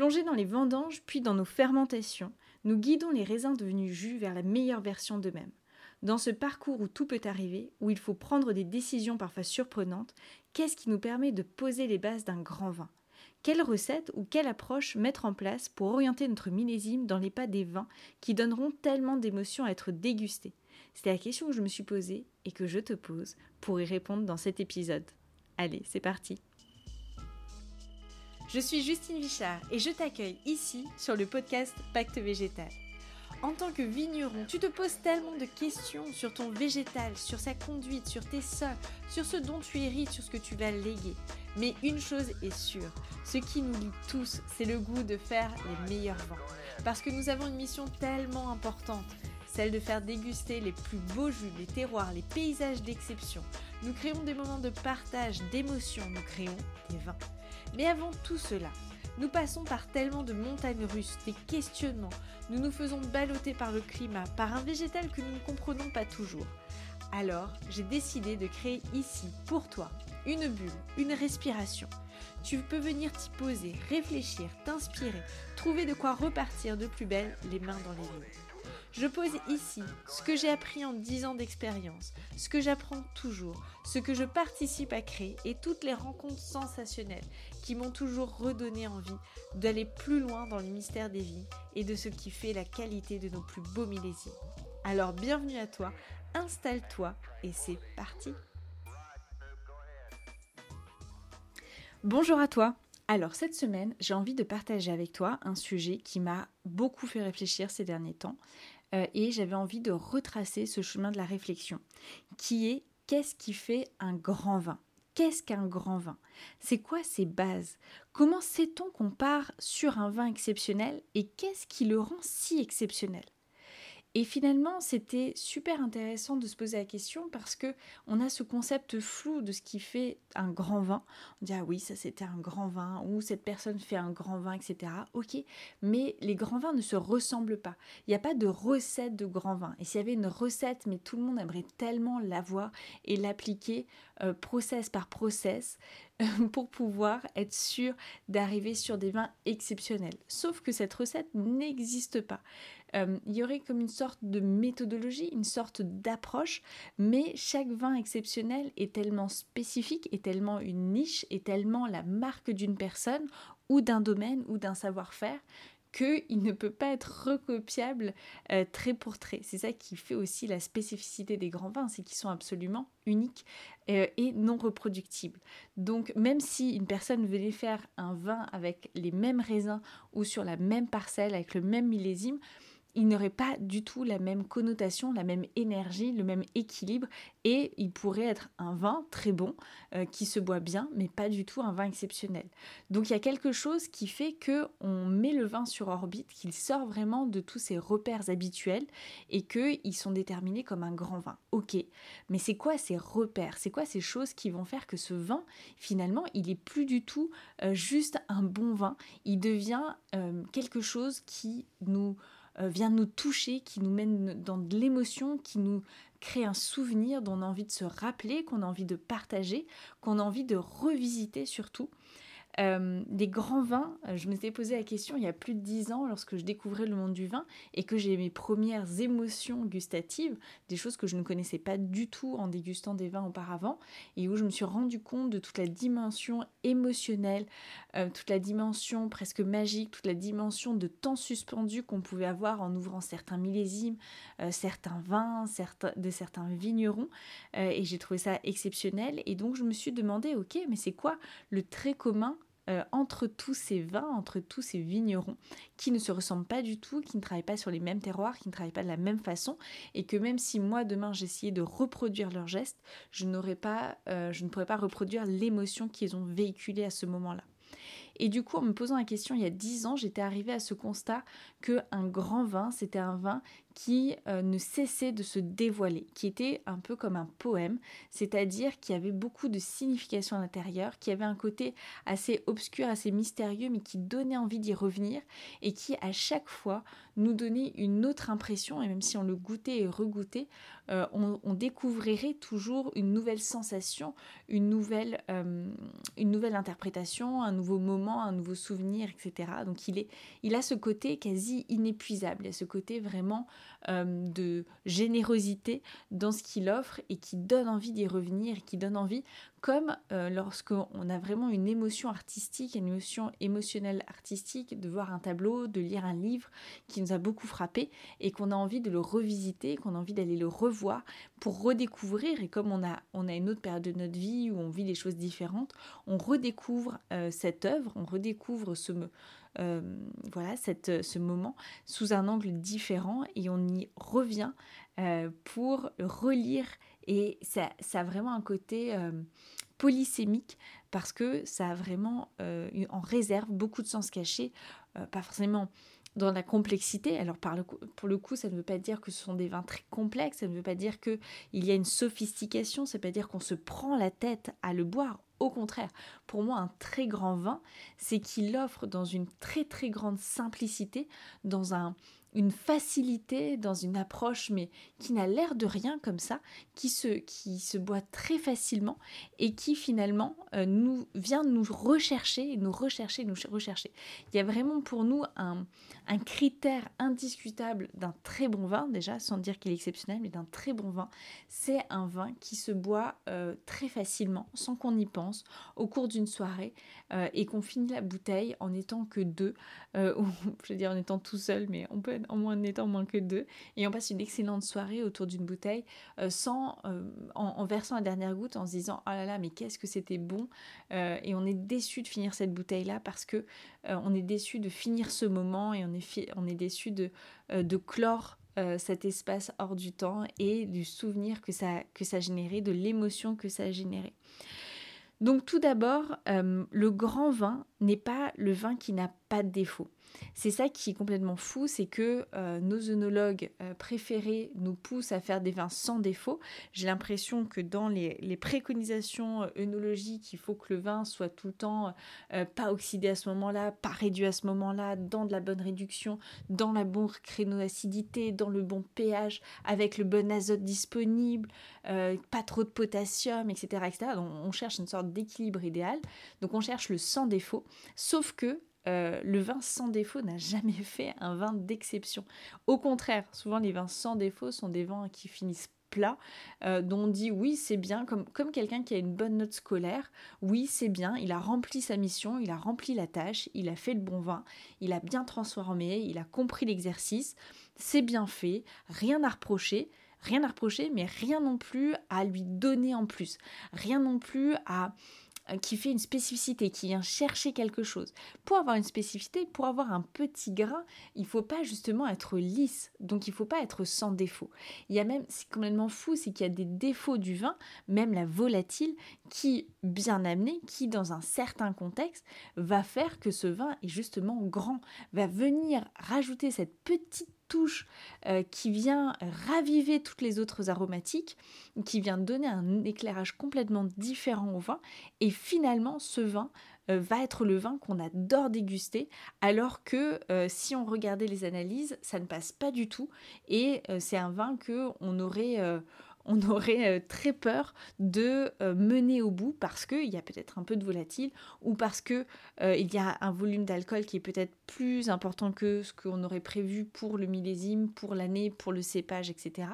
Plongés dans les vendanges puis dans nos fermentations, nous guidons les raisins devenus jus vers la meilleure version d'eux-mêmes. Dans ce parcours où tout peut arriver, où il faut prendre des décisions parfois surprenantes, qu'est-ce qui nous permet de poser les bases d'un grand vin? Quelle recette ou quelle approche mettre en place pour orienter notre millésime dans les pas des vins qui donneront tellement d'émotions à être dégustés? C'était la question que je me suis posée et que je te pose pour y répondre dans cet épisode. Allez, c'est parti Je suis Justine Vichard et je t'accueille ici sur le podcast Pacte Végétal. En tant que vigneron, tu te poses tellement de questions sur ton végétal, sur sa conduite, sur tes sols, sur ce dont tu hérites, sur ce que tu vas léguer. Mais une chose est sûre, ce qui nous lie tous, c'est le goût de faire les meilleurs vins. Parce que nous avons une mission tellement importante, celle de faire déguster les plus beaux jus, les terroirs, les paysages d'exception. Nous créons des moments de partage, d'émotion, nous créons des vins. Mais avant tout cela, nous passons par tellement de montagnes russes, des questionnements, nous nous faisons balloter par le climat, par un végétal que nous ne comprenons pas toujours. Alors, j'ai décidé de créer ici, pour toi, une bulle, une respiration. Tu peux venir t'y poser, réfléchir, t'inspirer, trouver de quoi repartir de plus belle les mains dans les lignes. Je pose ici ce que j'ai appris en 10 ans d'expérience, ce que j'apprends toujours, ce que je participe à créer et toutes les rencontres sensationnelles qui m'ont toujours redonné envie d'aller plus loin dans le mystère des vies et de ce qui fait la qualité de nos plus beaux millésimes. Alors bienvenue à toi, installe-toi et c'est parti Bonjour à toi alors cette semaine, j'ai envie de partager avec toi un sujet qui m'a beaucoup fait réfléchir ces derniers temps. Euh, et j'avais envie de retracer ce chemin de la réflexion, qui est qu'est-ce qui fait un grand vin? Qu'est-ce qu'un grand vin? C'est quoi ses bases? Comment sait-on qu'on part sur un vin exceptionnel? Et qu'est-ce qui le rend si exceptionnel? Et finalement, c'était super intéressant de se poser la question parce que on a ce concept flou de ce qui fait un grand vin. On dit ah oui, ça c'était un grand vin ou cette personne fait un grand vin, etc. Ok, mais les grands vins ne se ressemblent pas. Il n'y a pas de recette de grand vin. Et s'il y avait une recette, mais tout le monde aimerait tellement l'avoir et l'appliquer euh, process par process pour pouvoir être sûr d'arriver sur des vins exceptionnels. Sauf que cette recette n'existe pas. Euh, il y aurait comme une sorte de méthodologie, une sorte d'approche, mais chaque vin exceptionnel est tellement spécifique, est tellement une niche, est tellement la marque d'une personne ou d'un domaine ou d'un savoir-faire qu'il ne peut pas être recopiable euh, trait pour trait. C'est ça qui fait aussi la spécificité des grands vins, c'est qu'ils sont absolument uniques euh, et non reproductibles. Donc même si une personne venait faire un vin avec les mêmes raisins ou sur la même parcelle, avec le même millésime, il n'aurait pas du tout la même connotation, la même énergie, le même équilibre et il pourrait être un vin très bon euh, qui se boit bien mais pas du tout un vin exceptionnel. Donc il y a quelque chose qui fait que on met le vin sur orbite, qu'il sort vraiment de tous ses repères habituels et qu'ils sont déterminés comme un grand vin. OK. Mais c'est quoi ces repères? C'est quoi ces choses qui vont faire que ce vin finalement, il est plus du tout euh, juste un bon vin, il devient euh, quelque chose qui nous vient nous toucher, qui nous mène dans de l'émotion, qui nous crée un souvenir dont on a envie de se rappeler, qu'on a envie de partager, qu'on a envie de revisiter surtout. Euh, des grands vins, euh, je me suis posé la question il y a plus de dix ans lorsque je découvrais le monde du vin et que j'ai mes premières émotions gustatives, des choses que je ne connaissais pas du tout en dégustant des vins auparavant et où je me suis rendu compte de toute la dimension émotionnelle, euh, toute la dimension presque magique, toute la dimension de temps suspendu qu'on pouvait avoir en ouvrant certains millésimes, certains vins, certains, de certains vignerons et j'ai trouvé ça exceptionnel et donc je me suis demandé ok mais c'est quoi le trait commun euh, entre tous ces vins, entre tous ces vignerons qui ne se ressemblent pas du tout, qui ne travaillent pas sur les mêmes terroirs, qui ne travaillent pas de la même façon, et que même si moi demain j'essayais de reproduire leurs gestes, je n'aurais pas, euh, je ne pourrais pas reproduire l'émotion qu'ils ont véhiculée à ce moment-là. Et du coup, en me posant la question il y a dix ans, j'étais arrivée à ce constat que un grand vin, c'était un vin qui euh, ne cessait de se dévoiler, qui était un peu comme un poème, c'est-à-dire qui avait beaucoup de signification à l'intérieur, qui avait un côté assez obscur, assez mystérieux, mais qui donnait envie d'y revenir et qui à chaque fois nous donnait une autre impression, et même si on le goûtait et regoûtait, euh, on, découvrirait toujours une nouvelle sensation, une nouvelle, euh, une nouvelle interprétation, un nouveau moment un nouveau souvenir, etc. Donc il, est, il a ce côté quasi inépuisable, il ce côté vraiment euh, de générosité dans ce qu'il offre et qui donne envie d'y revenir, qui donne envie, comme euh, lorsqu'on a vraiment une émotion artistique, une émotion émotionnelle artistique, de voir un tableau, de lire un livre qui nous a beaucoup frappé et qu'on a envie de le revisiter, qu'on a envie d'aller le revoir pour redécouvrir. Et comme on a, on a une autre période de notre vie où on vit des choses différentes, on redécouvre euh, cette œuvre, on redécouvre ce, euh, voilà, cette, ce moment sous un angle différent et on y revient pour relire. Et ça, ça, a vraiment un côté polysémique parce que ça a vraiment en réserve beaucoup de sens cachés, pas forcément dans la complexité. Alors par le pour le coup, ça ne veut pas dire que ce sont des vins très complexes, ça ne veut pas dire qu'il y a une sophistication, ça ne veut pas dire qu'on se prend la tête à le boire. Au contraire, pour moi, un très grand vin, c'est qu'il offre dans une très très grande simplicité, dans un, une facilité dans une approche, mais qui n'a l'air de rien comme ça, qui se, qui se boit très facilement et qui finalement euh, nous vient nous rechercher, nous rechercher, nous rechercher. Il y a vraiment pour nous un, un critère indiscutable d'un très bon vin, déjà, sans dire qu'il est exceptionnel, mais d'un très bon vin, c'est un vin qui se boit euh, très facilement, sans qu'on y pense, au cours d'une soirée, euh, et qu'on finit la bouteille en étant que deux, ou je veux dire en étant tout seul, mais on peut en moins étant moins que deux, et on passe une excellente soirée autour d'une bouteille euh, sans, euh, en, versant la dernière goutte, en se disant oh là là, mais qu'est-ce que c'était bon, euh, et on est déçu de finir cette bouteille là parce que on est déçu de finir ce moment et on est, on est déçu de, clore cet espace hors du temps et du souvenir que ça, que ça générait, de l'émotion que ça a généré. Donc tout d'abord, le grand vin n'est pas le vin qui n'a pas de défaut. C'est ça qui est complètement fou, c'est que euh, nos œnologues euh, préférés nous poussent à faire des vins sans défaut. J'ai l'impression que dans les, préconisations euh, œnologiques, il faut que le vin soit tout le temps pas oxydé à ce moment-là, pas réduit à ce moment-là, dans de la bonne réduction, dans la bonne créneau-acidité, dans le bon pH, avec le bon azote disponible, pas trop de potassium, etc. etc. Donc on cherche une sorte d'équilibre idéal. Donc on cherche le sans défaut, sauf que euh, le vin sans défaut n'a jamais fait un vin d'exception. Au contraire, souvent les vins sans défaut sont des vins qui finissent plats, euh, dont on dit oui c'est bien, comme, comme quelqu'un qui a une bonne note scolaire, oui c'est bien, il a rempli sa mission, il a rempli la tâche, il a fait le bon vin, il a bien transformé, il a compris l'exercice, c'est bien fait, rien à reprocher, rien à reprocher, mais rien non plus à lui donner en plus, rien non plus à qui fait une spécificité, qui vient chercher quelque chose. Pour avoir une spécificité, pour avoir un petit grain, il faut pas justement être lisse, donc il faut pas être sans défaut. Il y a même, c'est complètement fou, c'est qu'il y a des défauts du vin, même la volatile, qui, bien amené, qui dans un certain contexte, va faire que ce vin est justement grand, va venir rajouter cette petite euh, qui vient raviver toutes les autres aromatiques, qui vient donner un éclairage complètement différent au vin. Et finalement, ce vin euh, va être le vin qu'on adore déguster, alors que euh, si on regardait les analyses, ça ne passe pas du tout. Et c'est un vin que on aurait on aurait euh, très peur de euh, mener au bout parce qu'il y a peut-être un peu de volatile ou parce qu'il euh, y a un volume d'alcool qui est peut-être plus important que ce qu'on aurait prévu pour le millésime, pour l'année, pour le cépage, etc.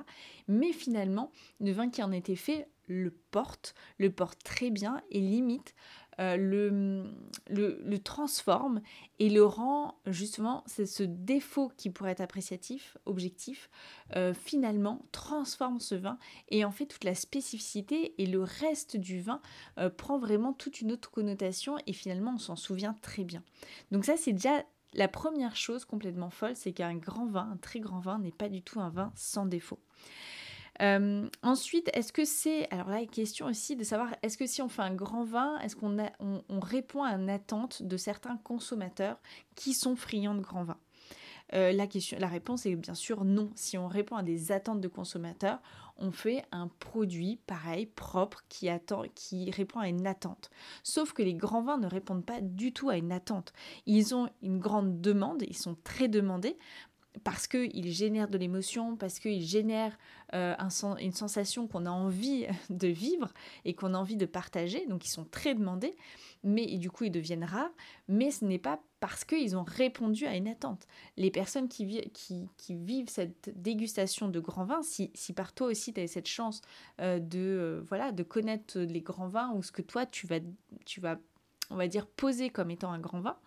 Mais finalement, le vin qui en était fait le porte, le porte très bien et limite euh, le, le, transforme et le rend justement, c'est ce défaut qui pourrait être appréciatif, objectif, euh, finalement transforme ce vin et en fait toute la spécificité et le reste du vin euh, prend vraiment toute une autre connotation et finalement on s'en souvient très bien. Donc ça c'est déjà la première chose complètement folle, c'est qu'un grand vin, un très grand vin n'est pas du tout un vin sans défaut. Euh, ensuite, est-ce que c'est... Alors là, la question aussi de savoir, est-ce que si on fait un grand vin, est-ce qu'on on, répond à une attente de certains consommateurs qui sont friands de grand vin euh, la, question, la réponse est bien sûr non. Si on répond à des attentes de consommateurs, on fait un produit pareil, propre, qui, attend, qui répond à une attente. Sauf que les grands vins ne répondent pas du tout à une attente. Ils ont une grande demande, ils sont très demandés, parce qu'il génère de l'émotion, parce qu'il génère euh, une sensation qu'on a envie de vivre et qu'on a envie de partager. Donc ils sont très demandés, mais du coup ils deviennent rares. Mais ce n'est pas parce qu'ils ont répondu à une attente. Les personnes qui, vivent cette dégustation de grands vins, si, par toi aussi tu as cette chance euh, de, euh, voilà, de connaître les grands vins ou ce que toi tu vas, tu vas, on va dire, poser comme étant un grand vin,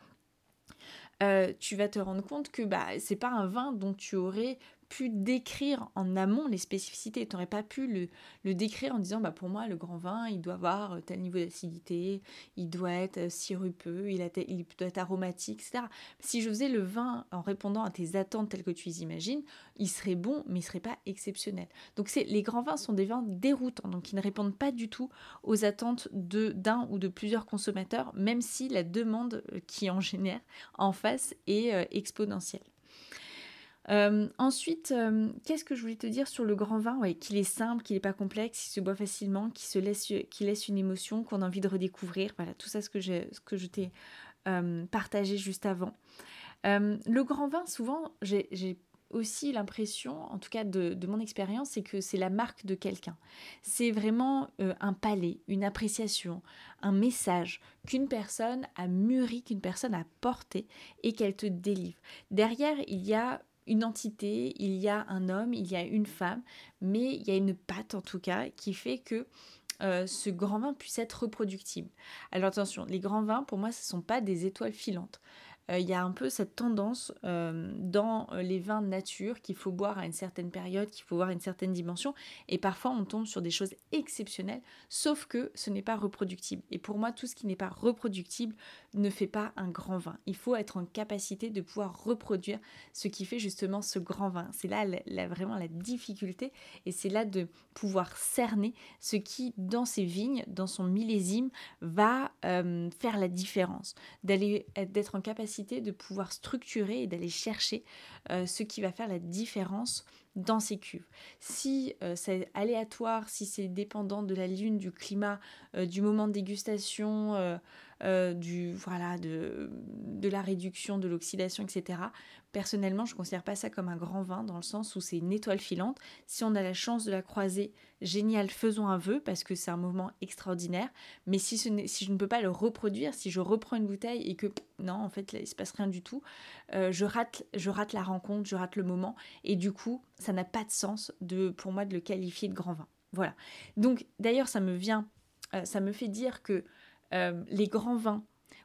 euh, tu vas te rendre compte que bah, c'est pas un vin dont tu aurais pu décrire en amont les spécificités. Tu n'aurais pas pu le, le, décrire en disant bah, pour moi, le grand vin, il doit avoir euh, tel niveau d'acidité, il doit être euh, sirupeux, il, il doit être aromatique, etc. Si je faisais le vin en répondant à tes attentes telles que tu les imagines, il serait bon, mais il serait pas exceptionnel. Donc les grands vins sont des vins déroutants, donc ils ne répondent pas du tout aux attentes d'un ou de plusieurs consommateurs, même si la demande euh, qui en génère en face est exponentielle. Euh, ensuite, euh, qu'est-ce que je voulais te dire sur le grand vin? Ouais, Qu'il est simple, qu'il n'est pas complexe, qu'il se boit facilement, qu'il se laisse, qu'il laisse une émotion, qu'on a envie de redécouvrir. Voilà, tout ça ce que, ce que je t'ai euh, partagé juste avant. le grand vin, souvent, j'ai aussi l'impression, en tout cas de mon expérience, c'est que c'est la marque de quelqu'un. C'est vraiment un palais, une appréciation, un message qu'une personne a mûri, qu'une personne a porté et qu'elle te délivre. Derrière, il y a une entité, il y a un homme, il y a une femme, mais il y a une patte en tout cas qui fait que euh, ce grand vin puisse être reproductible. Alors attention, les grands vins, pour moi, ce ne sont pas des étoiles filantes. Euh, il y a un peu cette tendance euh, dans euh, les vins nature qu'il faut boire à une certaine période, qu'il faut boire une certaine dimension, et parfois on tombe sur des choses exceptionnelles, sauf que ce n'est pas reproductible. Et pour moi, tout ce qui n'est pas reproductible ne fait pas un grand vin. Il faut être en capacité de pouvoir reproduire ce qui fait justement ce grand vin. C'est là vraiment la difficulté, et c'est là de pouvoir cerner ce qui, dans ses vignes, dans son millésime, va faire la différence, d'être en capacité de pouvoir structurer et d'aller chercher euh, ce qui va faire la différence dans ces cuves. Si euh, c'est aléatoire, si c'est dépendant de la lune, du climat, euh, du moment de dégustation, du, voilà, de, de la réduction, de l'oxydation, etc., Personnellement, je ne considère pas ça comme un grand vin dans le sens où c'est une étoile filante. Si on a la chance de la croiser, génial, faisons un vœu parce que c'est un moment extraordinaire. Mais si, je ne peux pas le reproduire, si je reprends une bouteille et que non, en fait, il se passe rien du tout, euh, je, rate, je rate la rencontre, je rate le moment. Et du coup, ça n'a pas de sens pour moi de le qualifier de grand vin. Voilà. Donc, d'ailleurs, ça me vient, euh, ça me fait dire que euh, les grands vins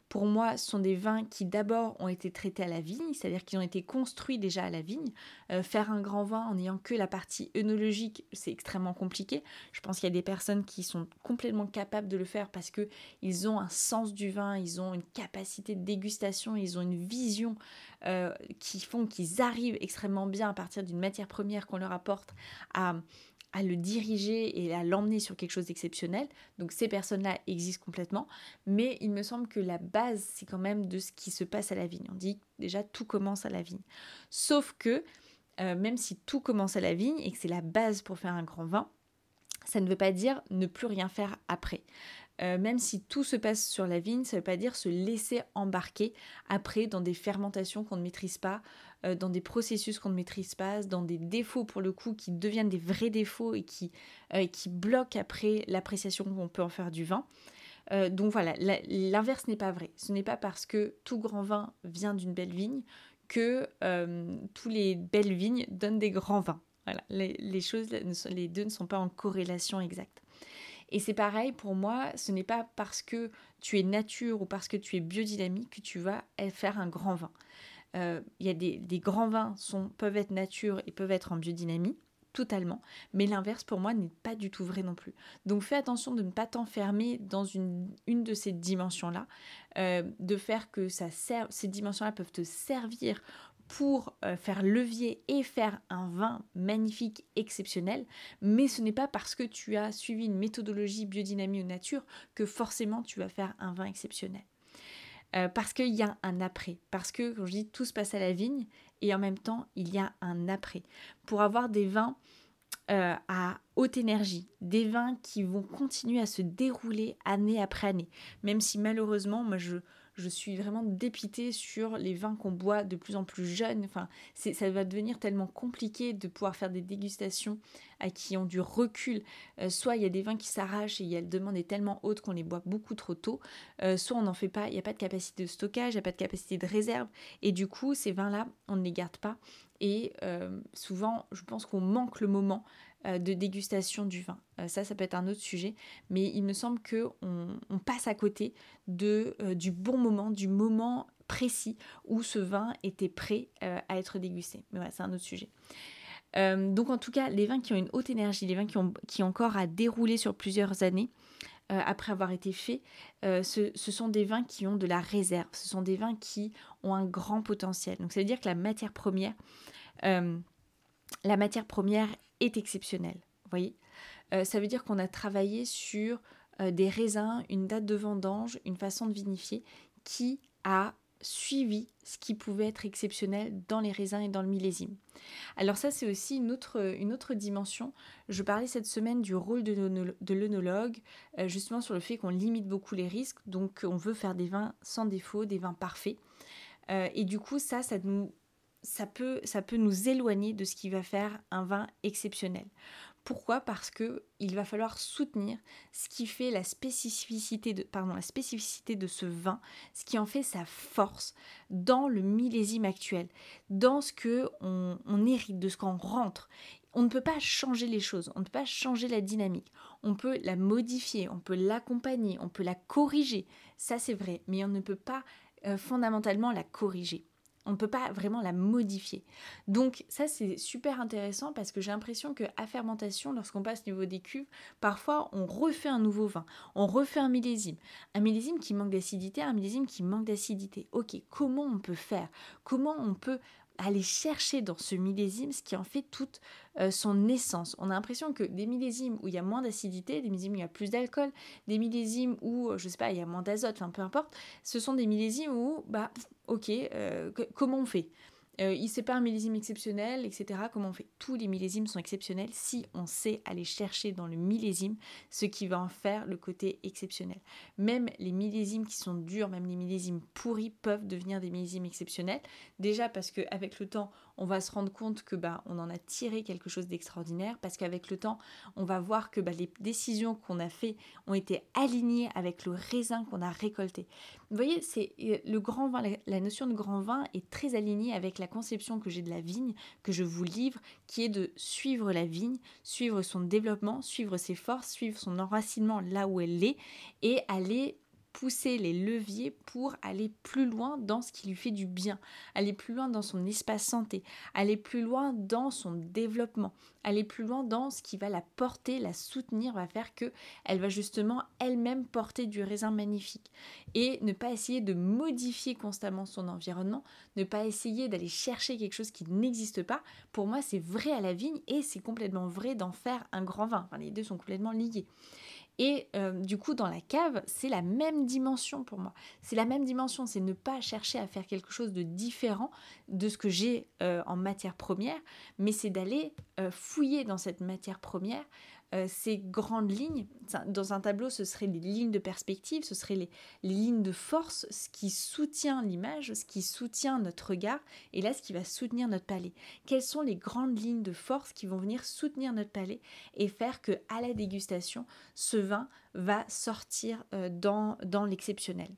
pour moi, ce sont des vins qui d'abord ont été traités à la vigne, c'est-à-dire qu'ils ont été construits déjà à la vigne. Euh, faire un grand vin en n'ayant que la partie œnologique, c'est extrêmement compliqué. Je pense qu'il y a des personnes qui sont complètement capables de le faire parce qu'ils ont un sens du vin, ils ont une capacité de dégustation, ils ont une vision euh, qui font qu'ils arrivent extrêmement bien à partir d'une matière première qu'on leur apporte à à le diriger et à l'emmener sur quelque chose d'exceptionnel. Donc ces personnes-là existent complètement, mais il me semble que la base, c'est quand même de ce qui se passe à la vigne. On dit déjà tout commence à la vigne. Sauf que euh, même si tout commence à la vigne et que c'est la base pour faire un grand vin, ça ne veut pas dire ne plus rien faire après. Euh, même si tout se passe sur la vigne, ça ne veut pas dire se laisser embarquer après dans des fermentations qu'on ne maîtrise pas, euh, dans des processus qu'on ne maîtrise pas, dans des défauts pour le coup qui deviennent des vrais défauts et qui, euh, bloquent après l'appréciation qu'on peut en faire du vin. donc voilà, l'inverse n'est pas vrai. Ce n'est pas parce que tout grand vin vient d'une belle vigne que tous les belles vignes donnent des grands vins. Voilà, les, choses, les deux ne sont pas en corrélation exacte. Et c'est pareil pour moi, ce n'est pas parce que tu es nature ou parce que tu es biodynamique que tu vas faire un grand vin. Euh, il y a des, grands vins sont, peuvent être nature et peuvent être en biodynamie, totalement. Mais l'inverse pour moi n'est pas du tout vrai non plus. Donc fais attention de ne pas t'enfermer dans une, de ces dimensions-là, euh, de faire que ces dimensions-là peuvent te servir pour euh, faire levier et faire un vin magnifique, exceptionnel, mais ce n'est pas parce que tu as suivi une méthodologie biodynamie ou nature que forcément tu vas faire un vin exceptionnel. Euh, parce qu'il y a un après, parce que, quand je dis, tout se passe à la vigne, et en même temps, il y a un après. Pour avoir des vins euh, à haute énergie, des vins qui vont continuer à se dérouler année après année, même si malheureusement, moi je, je suis vraiment dépitée sur les vins qu'on boit de plus en plus jeunes. Enfin, ça va devenir tellement compliqué de pouvoir faire des dégustations à qui ont du recul. Euh, soit il y a des vins qui s'arrachent et la demande est tellement haute qu'on les boit beaucoup trop tôt, euh, soit on n'en fait pas, il n'y a pas de capacité de stockage, il n'y a pas de capacité de réserve, et du coup ces vins-là, on ne les garde pas. Et euh, souvent, je pense qu'on manque le moment de dégustation du vin. ça, ça peut être un autre sujet, mais il me semble que on, passe à côté de, du bon moment, du moment précis où ce vin était prêt à être dégusté. Mais voilà, c'est un autre sujet. Euh, donc en tout cas, les vins qui ont une haute énergie, les vins qui ont, qui encore à dérouler sur plusieurs années, euh, après avoir été faits, euh, ce, sont des vins qui ont de la réserve, ce sont des vins qui ont un grand potentiel. Donc ça veut dire que la matière première, la matière première Vous voyez Ça veut dire qu'on a travaillé sur des raisins, une date de vendange, une façon de vinifier qui a suivi ce qui pouvait être exceptionnel dans les raisins et dans le millésime. Alors ça c'est aussi une autre, une autre dimension. Je parlais cette semaine du rôle de l'œnologue, euh, justement sur le fait qu'on limite beaucoup les risques, donc on veut faire des vins sans défaut, des vins parfaits. Euh, et du coup ça, ça, nous, ça, peut, nous éloigner de ce qui va faire un vin exceptionnel. Pourquoi? Parce que il va falloir soutenir ce qui fait la spécificité de, pardon, ce vin, ce qui en fait sa force dans le millésime actuel, dans ce que on, hérite, de ce qu'on rentre. On ne peut pas changer les choses, on ne peut pas changer la dynamique. On peut la modifier, on peut l'accompagner, on peut la corriger. Ça c'est vrai, mais on ne peut pas euh, fondamentalement la corriger. On ne peut pas vraiment la modifier. Donc ça c'est super intéressant parce que j'ai l'impression que à fermentation, lorsqu'on passe au niveau des cuves, parfois on refait un nouveau vin, on refait un millésime. Un millésime qui manque d'acidité, un millésime qui manque d'acidité. Ok, comment on peut faire? Comment on peut aller chercher dans ce millésime ce qui en fait toute euh, son essence. On a l'impression que des millésimes où il y a moins d'acidité, des millésimes où il y a plus d'alcool, des millésimes où, euh, je sais pas, il y a moins d'azote, enfin peu importe, ce sont des millésimes où, bah, ok, euh, comment on fait? Euh, il un millésime exceptionnel, etc. Comment on fait Tous les millésimes sont exceptionnels si on sait aller chercher dans le millésime ce qui va en faire le côté exceptionnel. Même les millésimes qui sont durs, même les millésimes pourris peuvent devenir des millésimes exceptionnels. Déjà parce qu'avec le temps, on va se rendre compte que bah, on en a tiré quelque chose d'extraordinaire parce qu'avec le temps, on va voir que bah, les décisions qu'on a fait ont été alignées avec le raisin qu'on a récolté. Vous voyez, c'est euh, le grand vin, la, notion de grand vin est très alignée avec la conception que j'ai de la vigne, que je vous livre, qui est de suivre la vigne, suivre son développement, suivre ses forces, suivre son enracinement là où elle est et aller pousser les leviers pour aller plus loin dans ce qui lui fait du bien, aller plus loin dans son espace santé, aller plus loin dans son développement, aller plus loin dans ce qui va la porter, la soutenir, va faire que elle va justement elle-même porter du raisin magnifique et ne pas essayer de modifier constamment son environnement, ne pas essayer d'aller chercher quelque chose qui n'existe pas. Pour moi, c'est vrai à la vigne et c'est complètement vrai d'en faire un grand vin. Enfin, les deux sont complètement liés. Et euh, du coup, dans la cave, c'est la même dimension pour moi. C'est la même dimension, c'est ne pas chercher à faire quelque chose de différent de ce que j'ai euh, en matière première, mais c'est d'aller euh, fouiller dans cette matière première euh, ces grandes lignes. Dans un tableau, ce seraient les lignes de perspective, ce seraient les, lignes de force, ce qui soutient l'image, ce qui soutient notre regard, et là, ce qui va soutenir notre palais. Quelles sont les grandes lignes de force qui vont venir soutenir notre palais et faire que, à la dégustation, ce vin va sortir euh, dans, dans l'exceptionnel?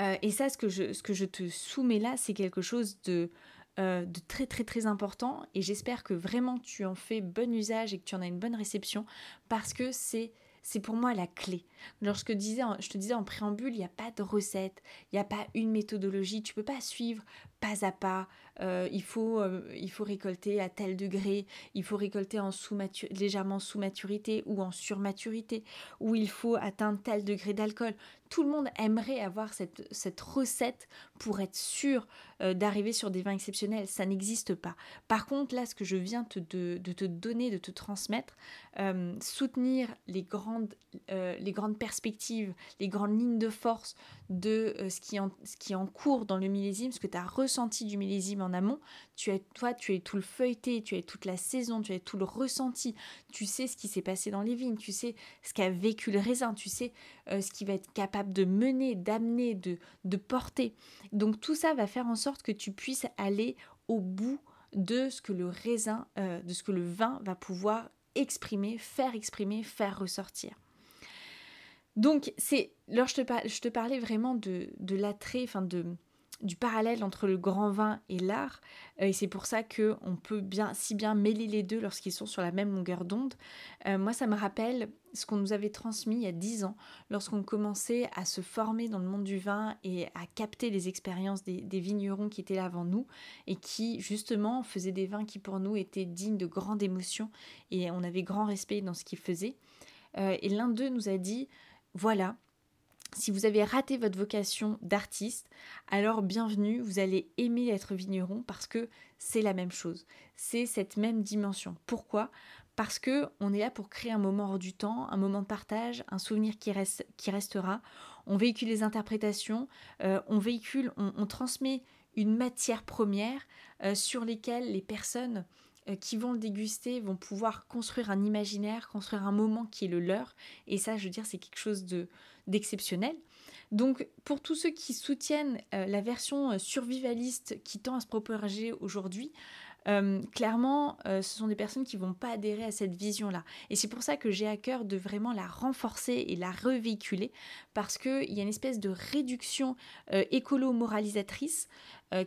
Euh, et ça, ce que, je, ce que je te soumets là, c'est quelque chose de euh, de très très très important et j'espère que vraiment tu en fais bon usage et que tu en as une bonne réception parce que c'est c'est pour moi la clé. Lorsque je te disais en préambule, il n'y a pas de recette, il n'y a pas une méthodologie, tu peux pas suivre pas à pas, euh, il, faut, euh, il faut récolter à tel degré, il faut récolter en sous légèrement sous maturité ou en surmaturité, ou il faut atteindre tel degré d'alcool. Tout le monde aimerait avoir cette, cette recette pour être sûr euh, d'arriver sur des vins exceptionnels. Ça n'existe pas. Par contre, là, ce que je viens de, de te donner, de te transmettre, soutenir les grandes, les grandes perspectives, les grandes lignes de force de ce, qui en, ce qui est en cours dans le millésime, ce que tu as ressenti du millésime en amont. Tu as, toi, tu es tout le feuilleté, tu as toute la saison, tu as tout le ressenti. Tu sais ce qui s'est passé dans les vignes, tu sais ce qu'a vécu le raisin, tu sais ce qui va être capable de mener, d'amener, de, porter. Donc tout ça va faire en sorte que tu puisses aller au bout de ce que le raisin, de ce que le vin va pouvoir exprimer, faire exprimer, faire ressortir. Donc, c'est. Alors, je te, parlais vraiment de l'attrait, enfin, de, du parallèle entre le grand vin et l'art. Euh, et c'est pour ça qu'on peut bien, si bien mêler les deux lorsqu'ils sont sur la même longueur d'onde. Euh, moi, ça me rappelle ce qu'on nous avait transmis il y a dix ans, lorsqu'on commençait à se former dans le monde du vin et à capter les expériences des, vignerons qui étaient là avant nous et qui, justement, faisaient des vins qui, pour nous, étaient dignes de grandes émotions et on avait grand respect dans ce qu'ils faisaient. Euh, et l'un d'eux nous a dit voilà, si vous avez raté votre vocation d'artiste, alors bienvenue, vous allez aimer être vigneron parce que c'est la même chose. C'est cette même dimension. Pourquoi? Parce que on est là pour créer un moment hors du temps, un moment de partage, un souvenir qui, reste, qui restera. On véhicule les interprétations, euh, on véhicule, on, transmet une matière première euh, sur lesquelles les personnes euh, qui vont le déguster vont pouvoir construire un imaginaire, construire un moment qui est le leur. Et ça, je veux dire, c'est quelque chose de d'exceptionnel. Donc, pour tous ceux qui soutiennent euh, la version euh, survivaliste qui tend à se propager aujourd'hui, clairement, ce sont des personnes qui vont pas adhérer à cette vision-là. Et c'est pour ça que j'ai à cœur de vraiment la renforcer et la revéhiculer, parce qu'il y a une espèce de réduction écolo-moralisatrice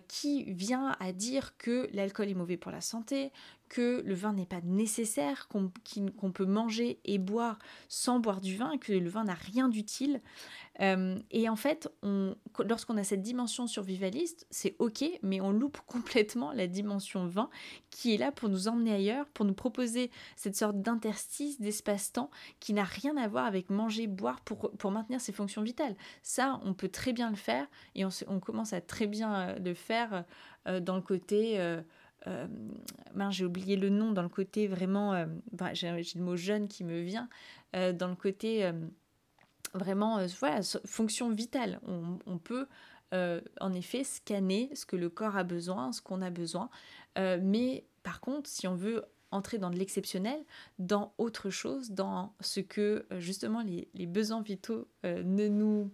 qui vient à dire que l'alcool est mauvais pour la santé, que le vin n'est pas nécessaire, qu'on peut manger et boire sans boire du vin, que le vin n'a rien d'utile. Euh, et en fait, lorsqu'on a cette dimension survivaliste, c'est ok, mais on loupe complètement la dimension vin qui est là pour nous emmener ailleurs, pour nous proposer cette sorte d'interstice, d'espace-temps qui n'a rien à voir avec manger, boire pour, maintenir ses fonctions vitales. Ça, on peut très bien le faire et on, commence à très bien euh, faire euh, dans le côté... Euh, j'ai oublié le nom dans le côté vraiment, euh, j'ai le mot jeune qui me vient, euh, dans le côté vraiment, voilà, fonction vitale. On, peut en effet scanner ce que le corps a besoin, ce qu'on a besoin, mais par contre, si on veut entrer dans de l'exceptionnel, dans autre chose, dans ce que justement les besoins vitaux ne nous,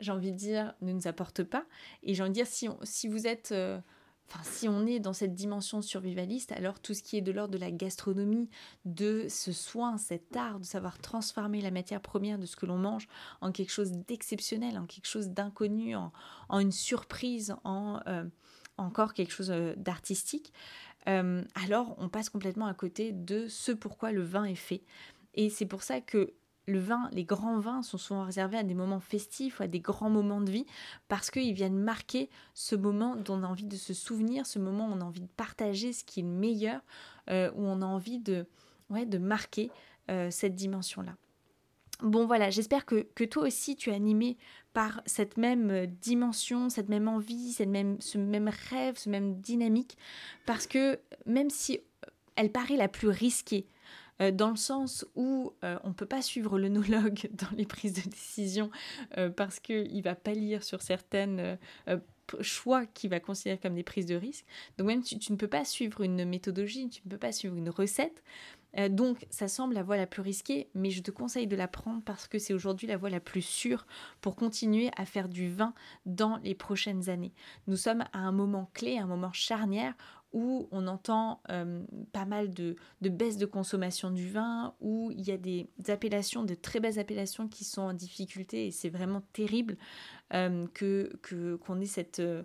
j'ai envie de dire, ne nous apportent pas. Et j'ai envie de dire, si, si vous êtes Enfin, si on est dans cette dimension survivaliste, alors tout ce qui est de l'ordre de la gastronomie, de ce soin, cet art de savoir transformer la matière première de ce que l'on mange en quelque chose d'exceptionnel, en quelque chose d'inconnu, en, une surprise, en euh, encore quelque chose euh, d'artistique, euh, alors on passe complètement à côté de ce pourquoi le vin est fait. Et c'est pour ça que le vin, les grands vins sont souvent réservés à des moments festifs ou à des grands moments de vie parce qu'ils viennent marquer ce moment dont on a envie de se souvenir, ce moment où on a envie de partager ce qui est le meilleur, euh, où on a envie de, marquer euh, cette dimension-là. Bon voilà, j'espère que, que, toi aussi tu es animé par cette même euh, dimension, cette même envie, cette même, ce même rêve, ce même dynamique, parce que même si elle paraît la plus risquée, euh, dans le sens où euh, on ne peut pas suivre l'onologue dans les prises de décision euh, parce qu'il va pas lire sur certaines choix qu'il va considérer comme des prises de risque. Donc même si tu ne peux pas suivre une méthodologie, tu ne peux pas suivre une recette. donc ça semble la voie la plus risquée, mais je te conseille de la prendre parce que c'est aujourd'hui la voie la plus sûre pour continuer à faire du vin dans les prochaines années. Nous sommes à un moment clé, un moment charnière où on entend euh, pas mal de, de de consommation du vin, où il y a des, appellations, de très belles appellations qui sont en difficulté et c'est vraiment terrible euh, que qu'on ait cette, euh,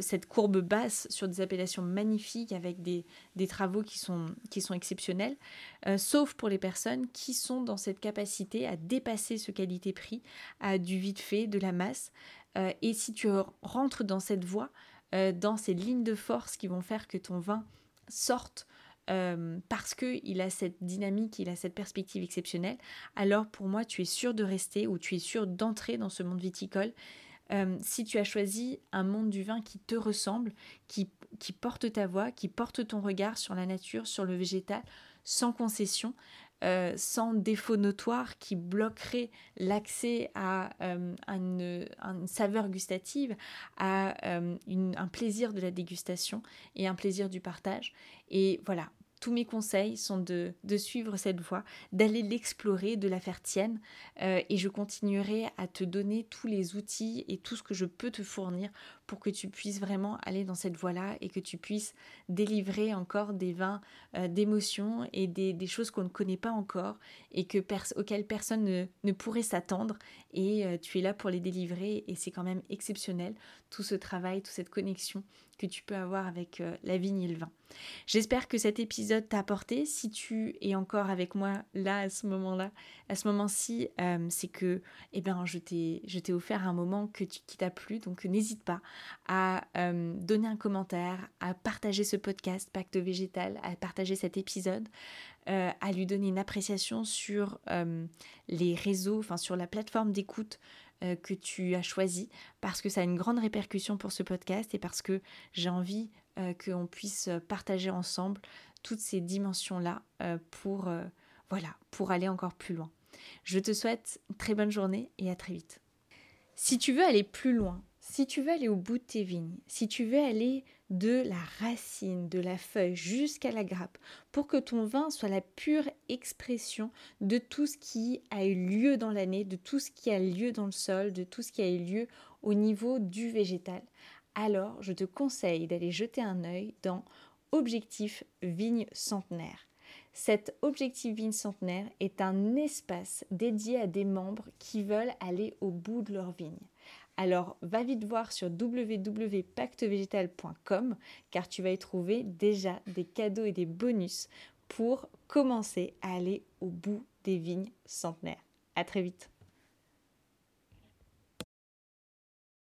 cette courbe basse sur des appellations magnifiques avec des, des travaux qui sont, qui sont exceptionnels, sauf pour les personnes qui sont dans cette capacité à dépasser ce qualité-prix, à du vite fait, de la masse. et si tu rentres dans cette voie, euh, dans ces lignes de force qui vont faire que ton vin sorte euh, parce qu'il a cette dynamique, il a cette perspective exceptionnelle, alors pour moi tu es sûr de rester ou tu es sûr d'entrer dans ce monde viticole. Euh, si tu as choisi un monde du vin qui te ressemble, qui, qui porte ta voix, qui porte ton regard sur la nature, sur le végétal, sans concession, euh, sans défaut notoire qui bloquerait l'accès à, euh, une, saveur gustative, à euh, un plaisir de la dégustation et un plaisir du partage. Et voilà, tous mes conseils sont de, suivre cette voie, d'aller l'explorer, de la faire tienne. Et je continuerai à te donner tous les outils et tout ce que je peux te fournir pour que tu puisses vraiment aller dans cette voie-là et que tu puisses délivrer encore des vins euh, d'émotions et des, choses qu'on ne connaît pas encore et que auxquelles personne ne, pourrait s'attendre. Et euh, tu es là pour les délivrer et c'est quand même exceptionnel tout ce travail, toute cette connexion que tu peux avoir avec euh, la vigne et le vin. J'espère que cet épisode t'a apporté. Si tu es encore avec moi là à ce moment-là, à ce moment-ci, c'est que eh ben, je t'ai offert un moment que tu, qui t'a plu. Donc n'hésite pas à euh, donner un commentaire, à partager ce podcast Pacte Végétal, à partager cet épisode. à lui donner une appréciation sur les réseaux, enfin sur la plateforme d'écoute euh, que tu as choisi parce que ça a une grande répercussion pour ce podcast et parce que j'ai envie euh, qu'on puisse partager ensemble toutes ces dimensions-là euh, pour, voilà, pour aller encore plus loin. Je te souhaite une très bonne journée et à très vite. Si tu veux aller plus loin, si tu veux aller au bout de tes vignes, si tu veux aller de la racine, de la feuille jusqu'à la grappe, pour que ton vin soit la pure expression de tout ce qui a eu lieu dans l'année, de tout ce qui a lieu dans le sol, de tout ce qui a eu lieu au niveau du végétal, alors je te conseille d'aller jeter un œil dans Objectif Vigne Centenaire. Cet objectif vigne centenaire est un espace dédié à des membres qui veulent aller au bout de leur vigne. Alors va vite voir sur www.pactevégétal.com car tu vas y trouver déjà des cadeaux et des bonus pour commencer à aller au bout des vignes centenaires. À très vite.